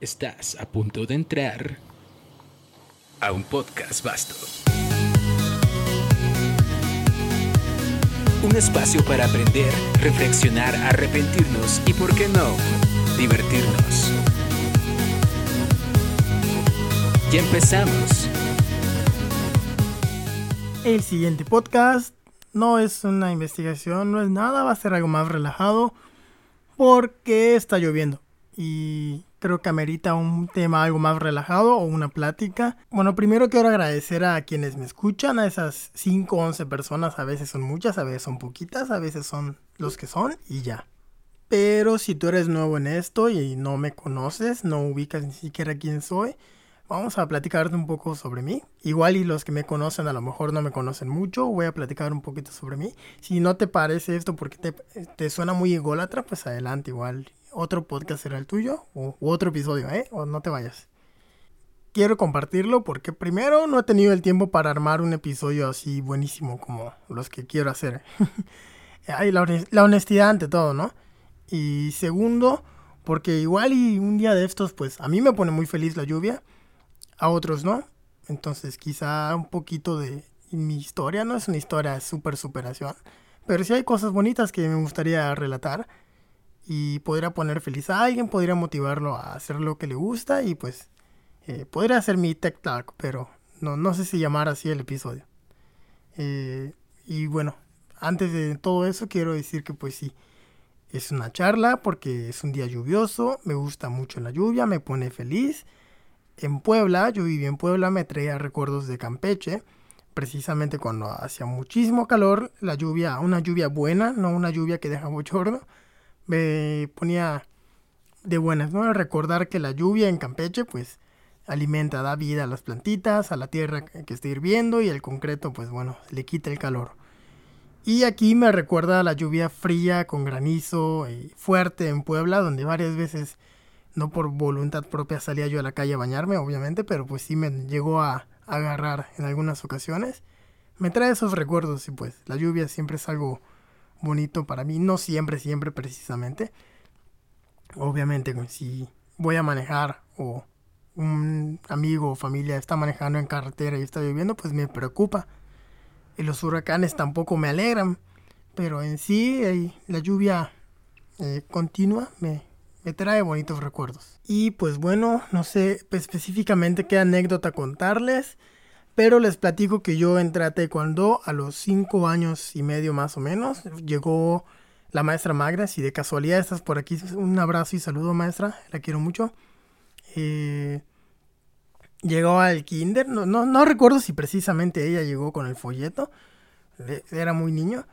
Estás a punto de entrar a un podcast vasto. Un espacio para aprender, reflexionar, arrepentirnos y, por qué no, divertirnos. Ya empezamos. El siguiente podcast no es una investigación, no es nada, va a ser algo más relajado porque está lloviendo y creo que amerita un tema algo más relajado o una plática. Bueno, primero quiero agradecer a quienes me escuchan, a esas 5 o 11 personas, a veces son muchas, a veces son poquitas, a veces son los que son y ya. Pero si tú eres nuevo en esto y no me conoces, no ubicas ni siquiera quién soy, vamos a platicarte un poco sobre mí. Igual y los que me conocen a lo mejor no me conocen mucho, voy a platicar un poquito sobre mí. Si no te parece esto porque te, te suena muy ególatra, pues adelante, igual otro podcast será el tuyo o otro episodio, ¿eh? O no te vayas. Quiero compartirlo porque primero no he tenido el tiempo para armar un episodio así buenísimo como los que quiero hacer. La, la honestidad ante todo, ¿no? Y segundo, porque igual y un día de estos, pues a mí me pone muy feliz la lluvia, a otros no. Entonces quizá un poquito de mi historia, no es una historia de super superación, pero sí hay cosas bonitas que me gustaría relatar y podría poner feliz a alguien, podría motivarlo a hacer lo que le gusta y pues eh, podría hacer mi tech talk, pero no, no sé si llamar así el episodio. Eh, y bueno, antes de todo eso quiero decir que pues sí, es una charla porque es un día lluvioso, me gusta mucho la lluvia, me pone feliz. En Puebla, yo viví en Puebla, me traía recuerdos de Campeche, precisamente cuando hacía muchísimo calor, la lluvia, una lluvia buena, no una lluvia que deja bochorno me ponía de buenas, ¿no? Recordar que la lluvia en Campeche, pues, alimenta, da vida a las plantitas, a la tierra que está hirviendo y el concreto, pues bueno, le quita el calor. Y aquí me recuerda la lluvia fría con granizo y fuerte en Puebla, donde varias veces, no por voluntad propia, salía yo a la calle a bañarme, obviamente, pero pues sí me llegó a agarrar en algunas ocasiones. Me trae esos recuerdos y pues la lluvia siempre es algo bonito para mí. No siempre, siempre precisamente. Obviamente, si voy a manejar o un amigo o familia está manejando en carretera y está lloviendo, pues me preocupa. Y los huracanes tampoco me alegran. Pero en sí, la lluvia eh, continua me, me trae bonitos recuerdos. Y pues bueno, no sé específicamente qué anécdota contarles. Pero les platico que yo entré a a los 5 años y medio más o menos. Llegó la maestra Magra, si de casualidad estás por aquí, un abrazo y saludo maestra, la quiero mucho. Eh, llegó al kinder, no, no, recuerdo si precisamente ella llegó con el folleto, era muy niño.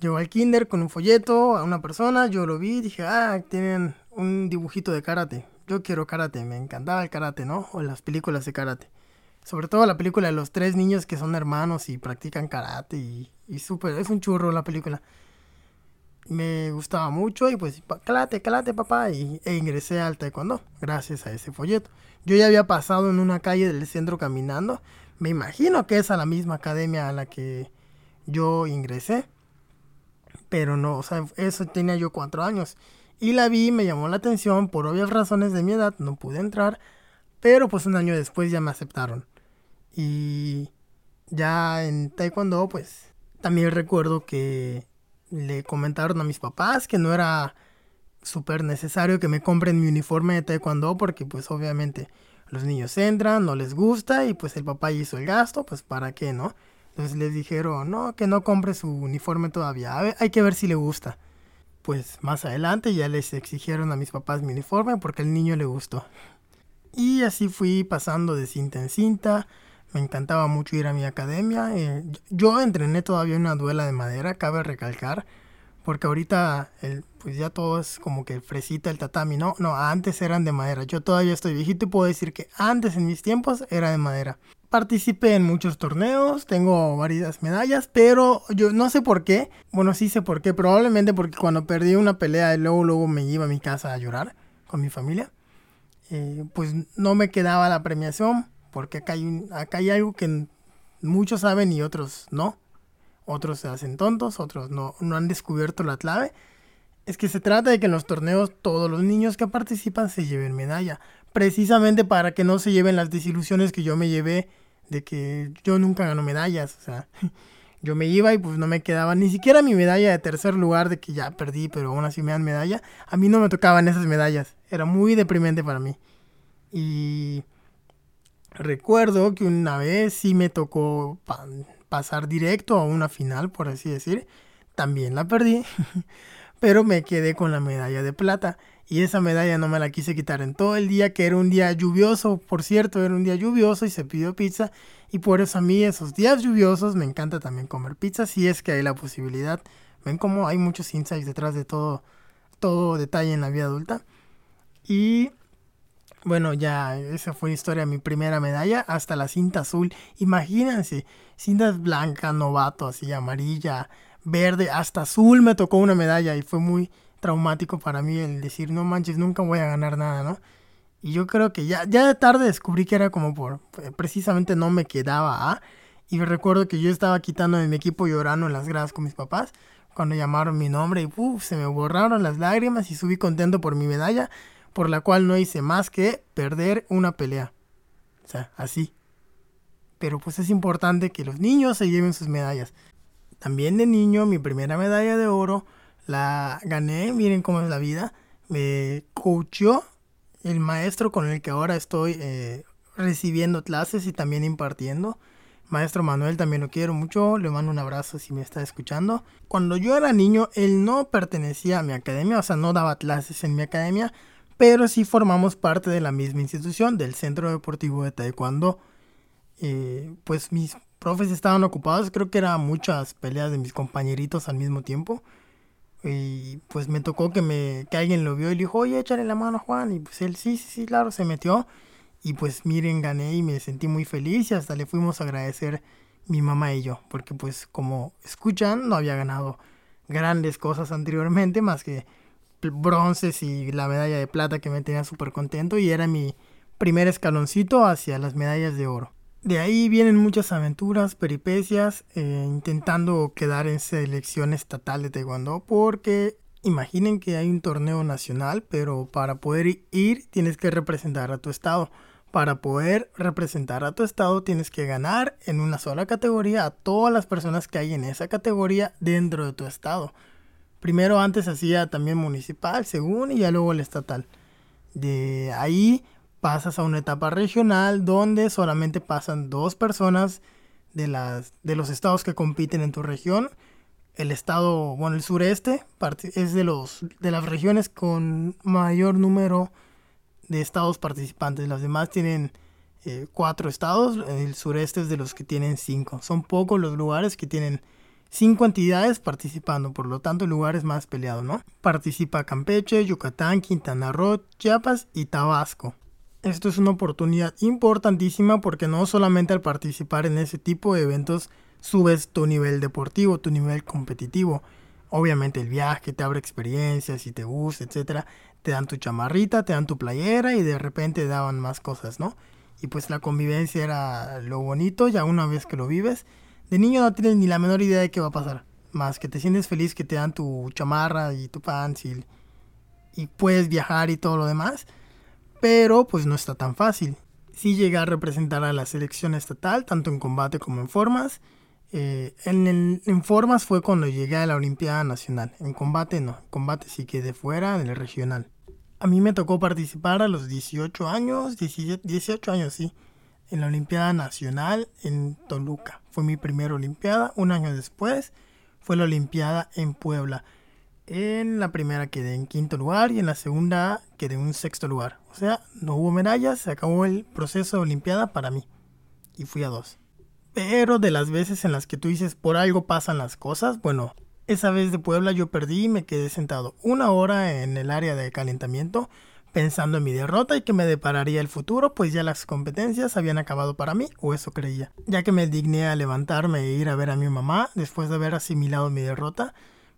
Llegó al kinder con un folleto a una persona, yo lo vi, dije, ah, tienen un dibujito de karate. Yo quiero karate, me encantaba el karate, ¿no? O las películas de karate. Sobre todo la película de los tres niños que son hermanos y practican karate y, y es un churro la película. Me gustaba mucho y pues, calate, calate papá, y, e ingresé al taekwondo gracias a ese folleto. Yo ya había pasado en una calle del centro caminando, me imagino que es a la misma academia a la que yo ingresé, pero no, o sea, eso tenía yo cuatro años. Y la vi, me llamó la atención, por obvias razones de mi edad, no pude entrar, pero pues un año después ya me aceptaron. Y ya en taekwondo, pues también recuerdo que le comentaron a mis papás que no era súper necesario que me compren mi uniforme de taekwondo porque pues obviamente los niños entran, no les gusta y pues el papá hizo el gasto, pues para qué, ¿no? Entonces les dijeron, no, que no compre su uniforme todavía, hay que ver si le gusta. Pues más adelante ya les exigieron a mis papás mi uniforme porque al niño le gustó. Y así fui pasando de cinta en cinta, me encantaba mucho ir a mi academia. Eh, yo entrené todavía una duela de madera, cabe recalcar, porque ahorita el, pues ya todo es como que fresita el tatami, ¿no? No, antes eran de madera. Yo todavía estoy viejito y puedo decir que antes en mis tiempos era de madera. Participé en muchos torneos, tengo varias medallas, pero yo no sé por qué. Bueno, sí sé por qué. Probablemente porque cuando perdí una pelea y luego, luego me iba a mi casa a llorar con mi familia, eh, pues no me quedaba la premiación, porque acá hay, acá hay algo que muchos saben y otros no otros se hacen tontos, otros no, no han descubierto la clave. Es que se trata de que en los torneos todos los niños que participan se lleven medalla, precisamente para que no se lleven las desilusiones que yo me llevé de que yo nunca gano medallas, o sea, yo me iba y pues no me quedaba ni siquiera mi medalla de tercer lugar de que ya perdí, pero aún así me dan medalla, a mí no me tocaban esas medallas, era muy deprimente para mí. Y recuerdo que una vez sí me tocó pasar directo a una final, por así decir. También la perdí, pero me quedé con la medalla de plata. Y esa medalla no me la quise quitar en todo el día, que era un día lluvioso, por cierto, era un día lluvioso y se pidió pizza. Y por eso a mí esos días lluviosos me encanta también comer pizza, si es que hay la posibilidad. Ven cómo hay muchos insights detrás de todo, todo detalle en la vida adulta. Y bueno, ya esa fue la historia, mi primera medalla, hasta la cinta azul. Imagínense, cintas blanca, novato, así amarilla, verde, hasta azul me tocó una medalla y fue muy traumático para mí el decir, no manches, nunca voy a ganar nada, ¿no? Y yo creo que ya, ya de tarde descubrí que era como por, eh, precisamente no me quedaba ¿ah? Y recuerdo que yo estaba quitando de mi equipo llorando en las gradas con mis papás cuando llamaron mi nombre y uf, se me borraron las lágrimas y subí contento por mi medalla por la cual no hice más que perder una pelea. O sea, así. Pero pues es importante que los niños se lleven sus medallas. También de niño, mi primera medalla de oro la gané, miren cómo es la vida. Me coachó el maestro con el que ahora estoy eh, recibiendo clases y también impartiendo. Maestro Manuel también lo quiero mucho, le mando un abrazo si me está escuchando. Cuando yo era niño, él no pertenecía a mi academia, o sea, no daba clases en mi academia, pero sí formamos parte de la misma institución, del Centro Deportivo de Taekwondo. Eh, pues mis profes estaban ocupados, creo que eran muchas peleas de mis compañeritos al mismo tiempo. Y pues me tocó que, me, que alguien lo vio y le dijo, oye, échale la mano a Juan. Y pues él, sí, sí, sí, claro, se metió. Y pues miren, gané y me sentí muy feliz y hasta le fuimos a agradecer mi mamá y yo. Porque pues como escuchan, no había ganado grandes cosas anteriormente, más que bronces y la medalla de plata que me tenía súper contento y era mi primer escaloncito hacia las medallas de oro. De ahí vienen muchas aventuras, peripecias, eh, intentando quedar en selección estatal de taekwondo porque imaginen que hay un torneo nacional, pero para poder ir tienes que representar a tu estado. Para poder representar a tu estado tienes que ganar en una sola categoría a todas las personas que hay en esa categoría dentro de tu estado. Primero antes hacía también municipal, según, y ya luego el estatal. De ahí pasas a una etapa regional donde solamente pasan dos personas de, las, de los estados que compiten en tu región. El estado, bueno, el sureste es de, los, de las regiones con mayor número de estados participantes. Las demás tienen eh, cuatro estados, el sureste es de los que tienen cinco. Son pocos los lugares que tienen cinco entidades participando, por lo tanto el lugar es más peleado, ¿no? Participa Campeche, Yucatán, Quintana Roo, Chiapas y Tabasco. Esto es una oportunidad importantísima porque no solamente al participar en ese tipo de eventos subes tu nivel deportivo, tu nivel competitivo. Obviamente el viaje te abre experiencias, si te gusta, etcétera. Te dan tu chamarrita, te dan tu playera y de repente daban más cosas, ¿no? Y pues la convivencia era lo bonito, ya una vez que lo vives, de niño no tienes ni la menor idea de qué va a pasar. Más que te sientes feliz que te dan tu chamarra y tu pants y, puedes viajar y todo lo demás. Pero pues no está tan fácil. Sí llegué a representar a la selección estatal, tanto en combate como en formas. Eh, en, en, formas fue cuando llegué a la Olimpiada Nacional. En combate no. En combate sí quedé fuera en el regional. A mí me tocó participar a los 18 años, 18 años sí, en la Olimpiada Nacional en Toluca. Fue mi primera Olimpiada. Un año después fue la Olimpiada en Puebla. En la primera quedé en quinto lugar y en la segunda quedé en sexto lugar. O sea, no hubo medallas, se acabó el proceso de Olimpiada para mí. Y fui a dos. Pero de las veces en las que tú dices por algo pasan las cosas, bueno, Esa vez de Puebla yo perdí y me quedé sentado una hora en el área de calentamiento pensando en mi derrota y que me depararía el futuro, pues ya las competencias habían acabado para mí, o eso creía. Ya que me digné a levantarme e ir a ver a mi mamá después de haber asimilado mi derrota,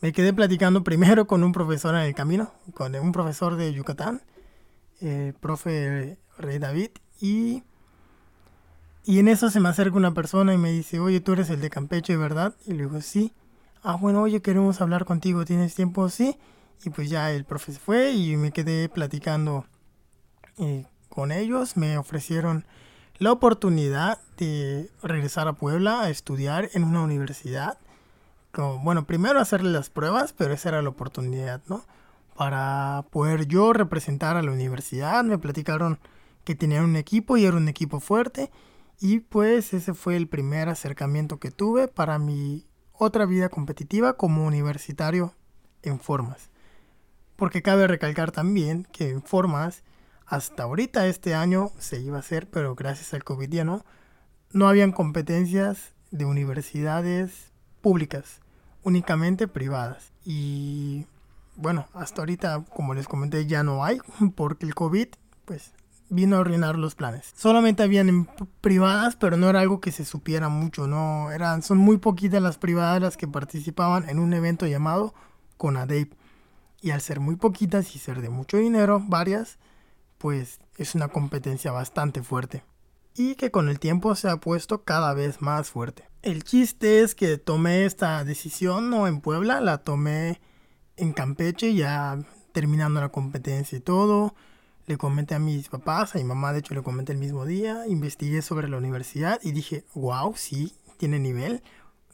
me quedé platicando primero con un profesor en el camino, con un profesor de Yucatán, el profe Rey David, y, y en eso se me acerca una persona y me dice, oye, tú eres el de Campeche, ¿verdad? Y le digo, sí ah, bueno, oye, queremos hablar contigo, ¿tienes tiempo? Sí. Y pues ya el profe fue y me quedé platicando eh, con ellos. Me ofrecieron la oportunidad de regresar a Puebla a estudiar en una universidad. Como, bueno, primero hacerle las pruebas, pero esa era la oportunidad, ¿no? Para poder yo representar a la universidad. Me platicaron que tenían un equipo y era un equipo fuerte. Y pues ese fue el primer acercamiento que tuve para mi otra vida competitiva como universitario en formas. Porque cabe recalcar también que en formas, hasta ahorita este año se iba a hacer, pero gracias al COVID ya no, no habían competencias de universidades públicas, únicamente privadas. Y bueno, hasta ahorita, como les comenté, ya no hay, porque el COVID, pues vino a arruinar los planes. Solamente habían privadas, pero no era algo que se supiera mucho, no eran son muy poquitas las privadas las que participaban en un evento llamado Conadep. Y al ser muy poquitas y ser de mucho dinero, varias, pues es una competencia bastante fuerte. Y que con el tiempo se ha puesto cada vez más fuerte. El chiste es que tomé esta decisión no en Puebla, la tomé en Campeche ya terminando la competencia y todo le comenté a mis papás, a mi mamá de hecho le comenté el mismo día, investigué sobre la universidad y dije, wow, sí, tiene nivel.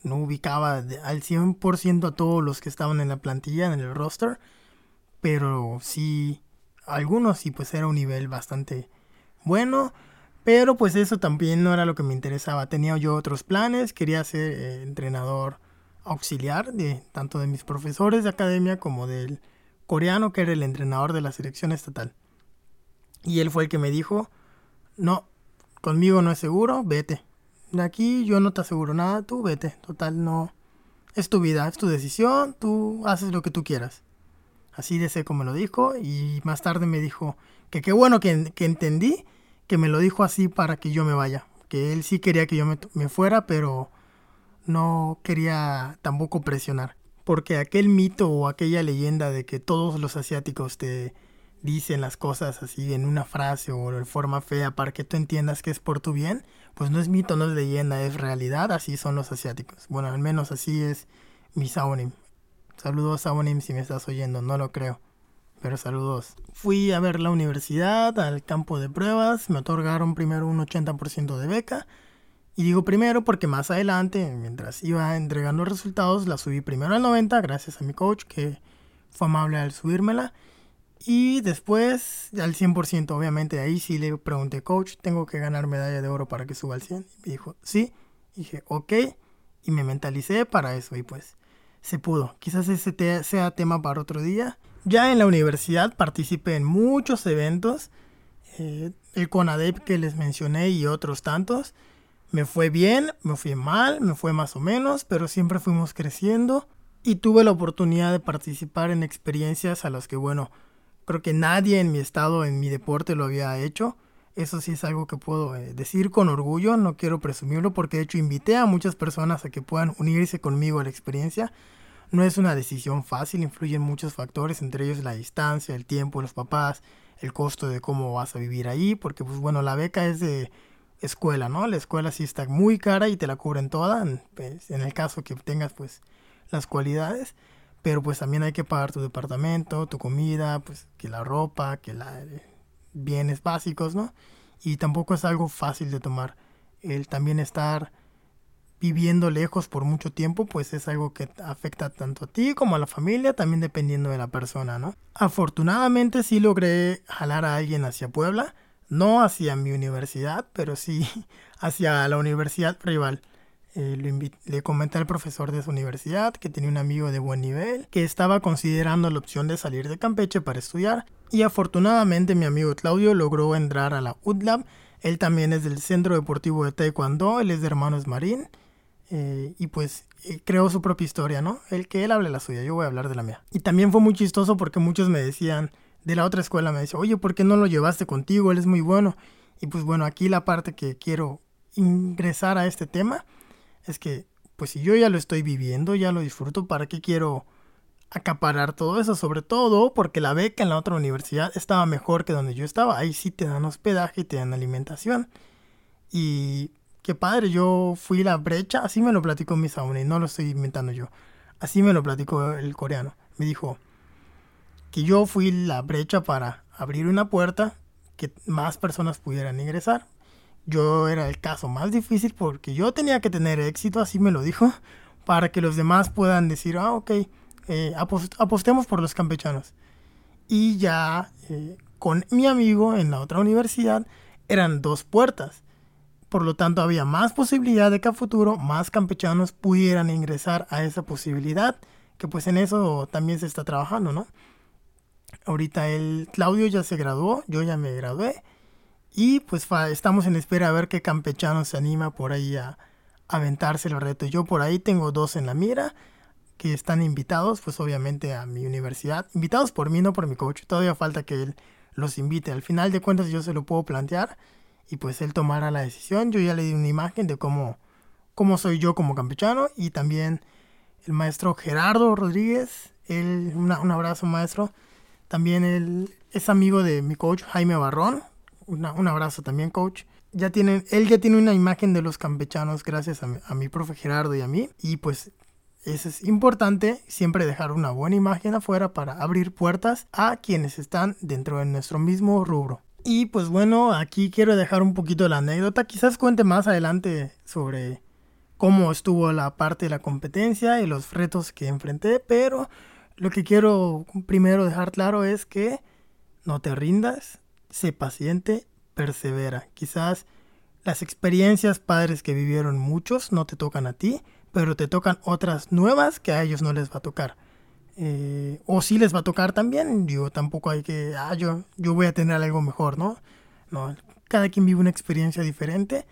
No ubicaba al 100% a todos los que estaban en la plantilla, en el roster, pero sí, algunos sí, pues era un nivel bastante bueno. Pero pues eso también no era lo que me interesaba. Tenía yo otros planes. Quería ser eh, entrenador auxiliar de tanto de mis profesores de academia como del coreano que era el entrenador de la selección estatal. Y él fue el que me dijo, no, conmigo no es seguro, vete. De aquí yo no te aseguro nada, tú vete. Total, no. Es tu vida, es tu decisión, tú haces lo que tú quieras. Así de seco me lo dijo y más tarde me dijo que qué bueno que, entendí que me lo dijo así para que yo me vaya. Que él sí quería que yo me, fuera, pero no quería tampoco presionar. Porque aquel mito o aquella leyenda de que todos los asiáticos te dicen las cosas así en una frase o de forma fea para que tú entiendas que es por tu bien, pues no es mito, no es leyenda, es realidad, así son los asiáticos. Bueno, al menos así es mi Sabonim. Saludos Sabonim si me estás oyendo, no lo creo. Pero saludos. Fui a ver la universidad, al campo de pruebas, me otorgaron primero un 80% de beca. Y digo primero porque más adelante, mientras iba entregando resultados, la subí primero al 90 gracias a mi coach que fue amable al subírmela. Y después, al 100%, obviamente, ahí sí le pregunté, coach, ¿tengo que ganar medalla de oro para que suba al 100? Y me dijo, sí. Dije, ok. Y me mentalicé para eso y pues se pudo. Quizás ese sea tema para otro día. Ya en la universidad participé en muchos eventos. Eh, el CONADEP que les mencioné y otros tantos. Me fue bien, me fue mal, me fue más o menos, pero siempre fuimos creciendo. Y tuve la oportunidad de participar en experiencias a las que, bueno, Creo que nadie en mi estado, en mi deporte lo había hecho. Eso sí es algo que puedo eh, decir con orgullo, no quiero presumirlo porque de hecho invité a muchas personas a que puedan unirse conmigo a la experiencia. No es una decisión fácil, influyen muchos factores, entre ellos la distancia, el tiempo, los papás, el costo de cómo vas a vivir ahí, porque pues bueno, la beca es de escuela, ¿no? La escuela sí está muy cara y te la cubren toda, pues, en el caso que tengas pues las cualidades pero pues también hay que pagar tu departamento, tu comida, pues que la ropa, que la eh, bienes básicos, ¿no? Y tampoco es algo fácil de tomar. El también estar viviendo lejos por mucho tiempo, pues es algo que afecta tanto a ti como a la familia, también dependiendo de la persona, ¿no? Afortunadamente sí logré jalar a alguien hacia Puebla, no hacia mi universidad, pero sí hacia la universidad rival. Eh, le comenté al profesor de su universidad que tenía un amigo de buen nivel, que estaba considerando la opción de salir de Campeche para estudiar y afortunadamente mi amigo Claudio logró entrar a la UDLAB. Él también es del Centro Deportivo de Taekwondo, él es de Hermanos Marín. eh, y pues eh, creó su propia historia, ¿no? El que él hable la suya, yo voy a hablar de la mía. Y también fue muy chistoso porque muchos me decían, de la otra escuela me decían, oye, ¿por qué no lo llevaste contigo? Él es muy bueno. Y pues bueno, aquí la parte que quiero ingresar a este tema es que, pues si yo ya lo estoy viviendo, ya lo disfruto, ¿para qué quiero acaparar todo eso? Sobre todo porque la beca en la otra universidad estaba mejor que donde yo estaba. Ahí sí te dan hospedaje y te dan alimentación. Y qué padre, yo fui la brecha, así me lo platicó mi sauna y no lo estoy inventando yo. Así me lo platicó el coreano. Me dijo que yo fui la brecha para abrir una puerta que más personas pudieran ingresar. Yo era el caso más difícil porque yo tenía que tener éxito, así me lo dijo, para que los demás puedan decir, ah, ok, eh, apostemos por los campechanos. Y ya eh, con mi amigo en la otra universidad eran dos puertas. Por lo tanto, había más posibilidad de que a futuro más campechanos pudieran ingresar a esa posibilidad, que pues en eso también se está trabajando, ¿no? Ahorita el Claudio ya se graduó, yo ya me gradué y pues estamos en espera a ver qué campechano se anima por ahí a, aventarse el reto. Yo por ahí tengo dos en la mira que están invitados, pues obviamente a mi universidad. Invitados por mí, no por mi coach. Todavía falta que él los invite. Al final de cuentas yo se lo puedo plantear y pues él tomará la decisión. Yo ya le di una imagen de cómo, cómo soy yo como campechano y también el maestro Gerardo Rodríguez. Él, un abrazo maestro. También él es amigo de mi coach Jaime Barrón. Un abrazo también coach. Ya tienen, él ya tiene una imagen de los campechanos gracias a mi, a mi profe Gerardo y a mí. Y pues eso es importante, siempre dejar una buena imagen afuera para abrir puertas a quienes están dentro de nuestro mismo rubro. Y pues bueno, aquí quiero dejar un poquito la anécdota. Quizás cuente más adelante sobre cómo estuvo la parte de la competencia y los retos que enfrenté, pero lo que quiero primero dejar claro es que no te rindas, sé paciente, persevera. Quizás las experiencias padres que vivieron muchos no te tocan a ti, pero te tocan otras nuevas que a ellos no les va a tocar. Eh, o si les va a tocar también, yo tampoco hay que, ah, yo, yo voy a tener algo mejor, ¿no? No, cada quien vive una experiencia diferente,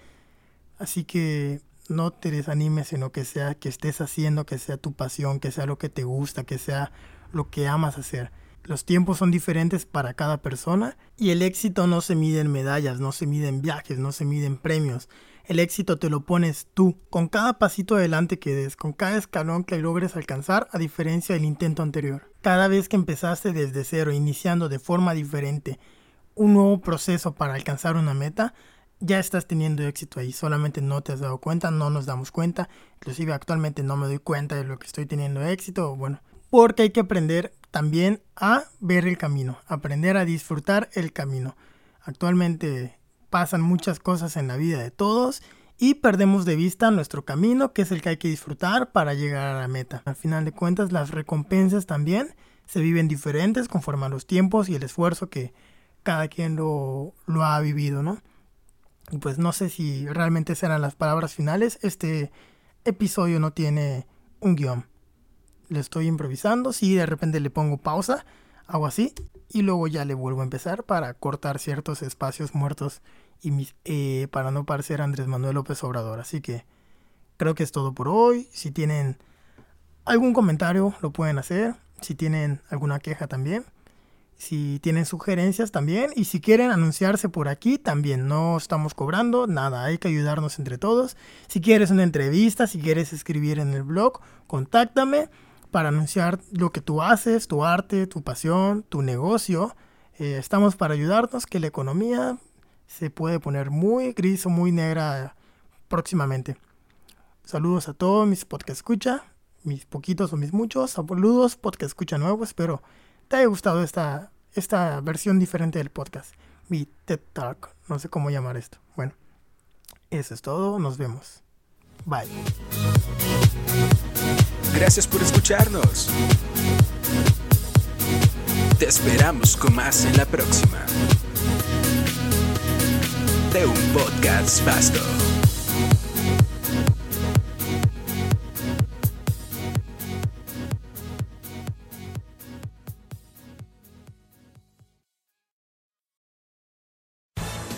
así que no te desanimes, sino que sea que estés haciendo, que sea tu pasión, que sea lo que te gusta, que sea lo que amas hacer. Los tiempos son diferentes para cada persona y el éxito no se mide en medallas, no se mide en viajes, no se mide en premios. El éxito te lo pones tú, con cada pasito adelante que des, con cada escalón que logres alcanzar, a diferencia del intento anterior. Cada vez que empezaste desde cero, iniciando de forma diferente un nuevo proceso para alcanzar una meta, ya estás teniendo éxito ahí, solamente no te has dado cuenta, no nos damos cuenta, inclusive actualmente no me doy cuenta de lo que estoy teniendo éxito, bueno, porque hay que aprender también a ver el camino, aprender a disfrutar el camino. Actualmente pasan muchas cosas en la vida de todos y perdemos de vista nuestro camino, que es el que hay que disfrutar para llegar a la meta. Al final de cuentas, las recompensas también se viven diferentes conforme a los tiempos y el esfuerzo que cada quien lo, ha vivido, ¿no? Y pues no sé si realmente serán las palabras finales. Este episodio no tiene un guion. Le estoy improvisando. Si de repente le pongo pausa, hago así. Y luego ya le vuelvo a empezar para cortar ciertos espacios muertos y eh, para no parecer Andrés Manuel López Obrador. Así que creo que es todo por hoy. Si tienen algún comentario, lo pueden hacer. Si tienen alguna queja también. Si tienen sugerencias también. Y si quieren anunciarse por aquí también. No estamos cobrando nada. Hay que ayudarnos entre todos. Si quieres una entrevista, si quieres escribir en el blog, contáctame para anunciar lo que tú haces, tu arte, tu pasión, tu negocio. Eh, estamos para ayudarnos, que la economía se puede poner muy gris o muy negra próximamente. Saludos a todos mis podcast escucha, mis poquitos o mis muchos. Saludos podcast escucha nuevo. Espero te haya gustado esta, esta versión diferente del podcast. Mi TED Talk. No sé cómo llamar esto. Bueno, eso es todo. Nos vemos. Bye. Gracias por escucharnos. Te esperamos con más en la próxima de un podcast vasto.